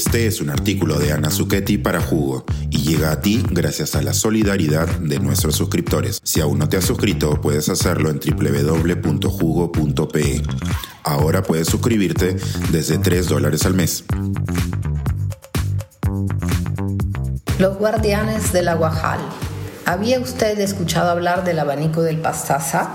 Este es un artículo de Ana Zucchetti para Jugo y llega a ti gracias a la solidaridad de nuestros suscriptores. Si aún no te has suscrito, puedes hacerlo en www.jugo.pe. Ahora puedes suscribirte desde 3 dólares al mes. Los guardianes del Aguajal. ¿Había usted escuchado hablar del abanico del Pastaza?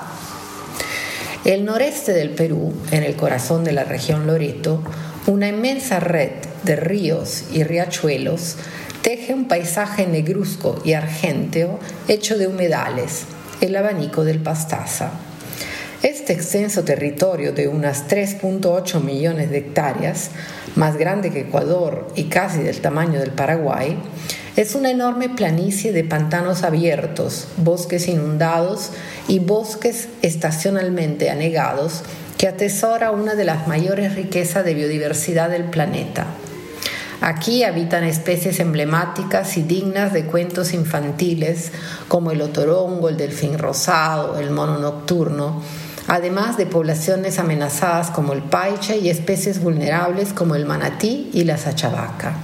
El noreste del Perú, en el corazón de la región Loreto, una inmensa red de ríos y riachuelos teje un paisaje negruzco y argenteo hecho de humedales, el abanico del Pastaza. Este extenso territorio de unas 3.8 millones de hectáreas, más grande que Ecuador y casi del tamaño del Paraguay, es una enorme planicie de pantanos abiertos, bosques inundados y bosques estacionalmente anegados que atesora una de las mayores riquezas de biodiversidad del planeta. Aquí habitan especies emblemáticas y dignas de cuentos infantiles como el otorongo, el delfín rosado, el mono nocturno, además de poblaciones amenazadas como el paiche y especies vulnerables como el manatí y la sachavaca.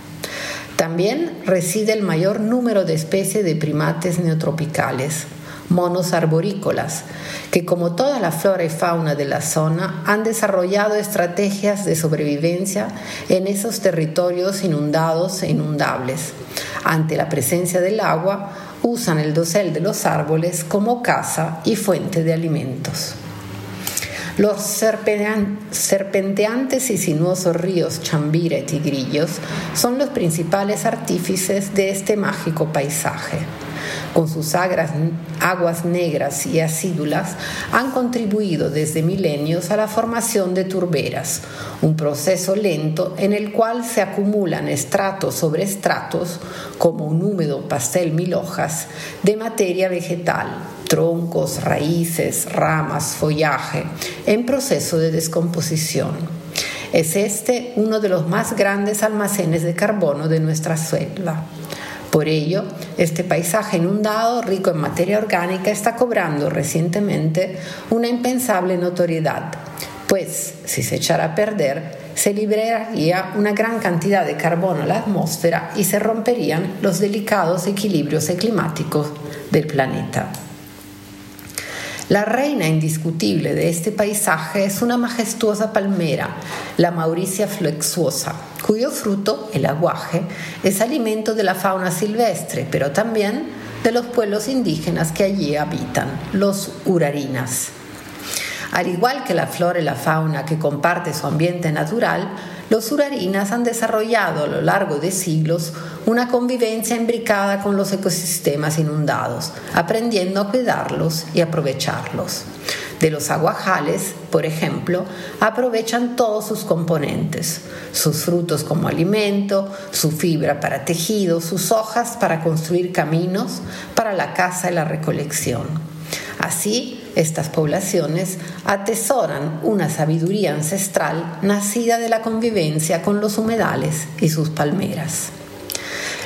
También reside el mayor número de especies de primates neotropicales, monos arborícolas, que como toda la flora y fauna de la zona han desarrollado estrategias de sobrevivencia en esos territorios inundados e inundables. Ante la presencia del agua, usan el dosel de los árboles como casa y fuente de alimentos. Los serpenteantes y sinuosos ríos Chambira y Tigrillos son los principales artífices de este mágico paisaje con sus aguas negras y acídulas, han contribuido desde milenios a la formación de turberas, un proceso lento en el cual se acumulan estratos sobre estratos, como un húmedo pastel mil hojas, de materia vegetal, troncos, raíces, ramas, follaje, en proceso de descomposición. Es este uno de los más grandes almacenes de carbono de nuestra selva. Por ello, este paisaje inundado, rico en materia orgánica, está cobrando recientemente una impensable notoriedad, pues si se echara a perder, se liberaría una gran cantidad de carbono a la atmósfera y se romperían los delicados equilibrios climáticos del planeta. La reina indiscutible de este paisaje es una majestuosa palmera, la Mauricia flexuosa, cuyo fruto, el aguaje, es alimento de la fauna silvestre, pero también de los pueblos indígenas que allí habitan, los urarinas. Al igual que la flora y la fauna que comparte su ambiente natural, los urarinas han desarrollado a lo largo de siglos una convivencia imbricada con los ecosistemas inundados, aprendiendo a cuidarlos y aprovecharlos. De los aguajales, por ejemplo, aprovechan todos sus componentes, sus frutos como alimento, su fibra para tejido, sus hojas para construir caminos, para la caza y la recolección. Así, estas poblaciones atesoran una sabiduría ancestral nacida de la convivencia con los humedales y sus palmeras.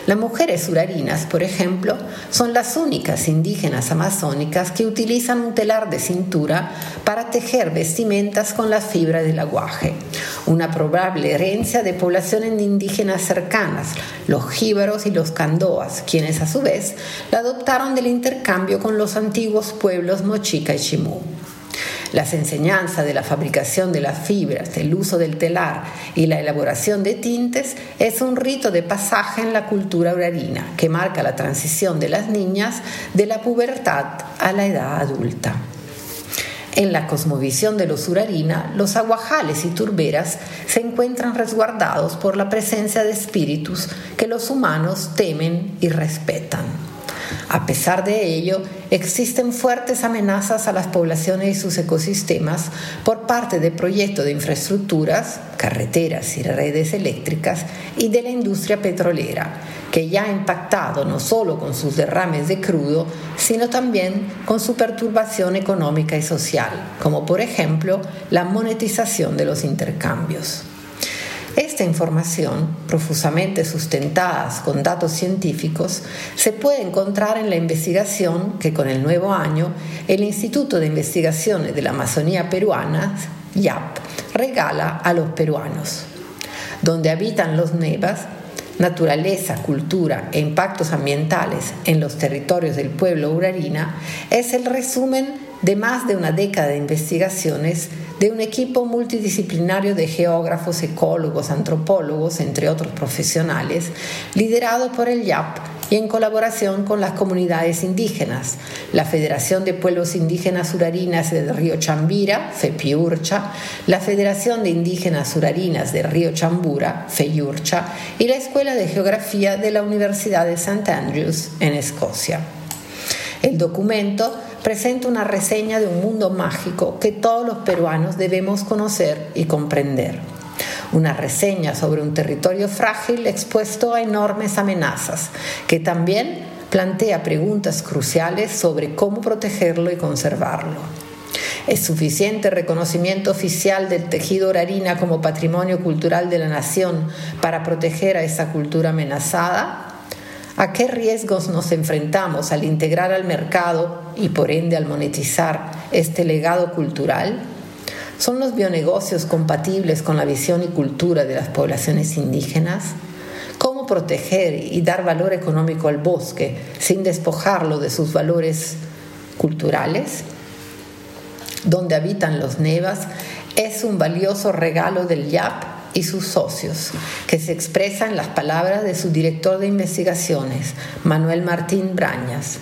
Las mujeres urarinas, por ejemplo, son las únicas indígenas amazónicas que utilizan un telar de cintura para tejer vestimentas con las fibras del aguaje, una probable herencia de poblaciones indígenas cercanas, los jíbaros y los candoas, quienes a su vez la adoptaron del intercambio con los antiguos pueblos mochica y chimú. Las enseñanzas de la fabricación de las fibras, el uso del telar y la elaboración de tintes es un rito de pasaje en la cultura urarina que marca la transición de las niñas de la pubertad a la edad adulta. En la cosmovisión de los urarina, los aguajales y turberas se encuentran resguardados por la presencia de espíritus que los humanos temen y respetan. A pesar de ello, existen fuertes amenazas a las poblaciones y sus ecosistemas por parte de proyectos de infraestructuras, carreteras y redes eléctricas y de la industria petrolera, que ya ha impactado no solo con sus derrames de crudo, sino también con su perturbación económica y social, como por ejemplo la monetización de los intercambios. Esta información, profusamente sustentada con datos científicos, se puede encontrar en la investigación que con el nuevo año el Instituto de Investigaciones de la Amazonía Peruana, YAP, regala a los peruanos. donde habitan los nevas, naturaleza, cultura e impactos ambientales en los territorios del pueblo urarina, es el resumen de más de una década de investigaciones de un equipo multidisciplinario de geógrafos, ecólogos, antropólogos, entre otros profesionales, liderado por el YAP y en colaboración con las comunidades indígenas, la Federación de Pueblos Indígenas Urarinas del Río Chambira, FEPIURCHA, la Federación de Indígenas Urarinas del Río Chambura, FEIURCHA, y la Escuela de Geografía de la Universidad de St. Andrews, en Escocia. El documento presenta una reseña de un mundo mágico que todos los peruanos debemos conocer y comprender. Una reseña sobre un territorio frágil expuesto a enormes amenazas, que también plantea preguntas cruciales sobre cómo protegerlo y conservarlo. ¿Es suficiente reconocimiento oficial del tejido orarina como patrimonio cultural de la nación para proteger a esa cultura amenazada? ¿A qué riesgos nos enfrentamos al integrar al mercado y por ende al monetizar este legado cultural? ¿Son los bionegocios compatibles con la visión y cultura de las poblaciones indígenas? ¿Cómo proteger y dar valor económico al bosque sin despojarlo de sus valores culturales? Donde habitan los nevas es un valioso regalo del YAP y sus socios, que se expresa en las palabras de su director de investigaciones, Manuel Martín Brañas.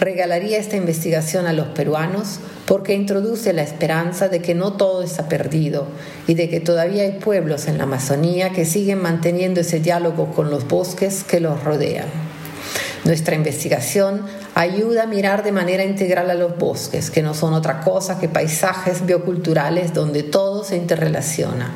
Regalaría esta investigación a los peruanos porque introduce la esperanza de que no todo está perdido y de que todavía hay pueblos en la Amazonía que siguen manteniendo ese diálogo con los bosques que los rodean. Nuestra investigación ayuda a mirar de manera integral a los bosques, que no son otra cosa que paisajes bioculturales donde todo se interrelaciona.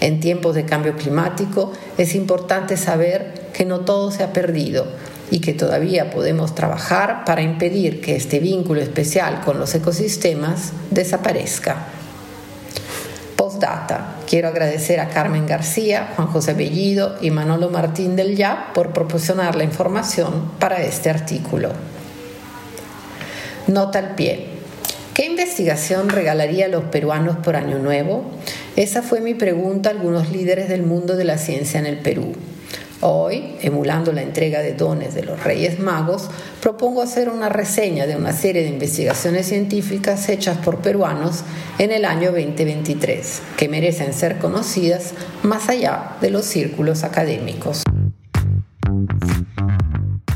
En tiempos de cambio climático es importante saber que no todo se ha perdido y que todavía podemos trabajar para impedir que este vínculo especial con los ecosistemas desaparezca. Postdata. Quiero agradecer a Carmen García, Juan José Bellido y Manolo Martín del YAP por proporcionar la información para este artículo. Nota al pie. ¿Qué investigación regalaría a los peruanos por Año Nuevo? Esa fue mi pregunta a algunos líderes del mundo de la ciencia en el Perú. Hoy, emulando la entrega de dones de los Reyes Magos, propongo hacer una reseña de una serie de investigaciones científicas hechas por peruanos en el año 2023, que merecen ser conocidas más allá de los círculos académicos.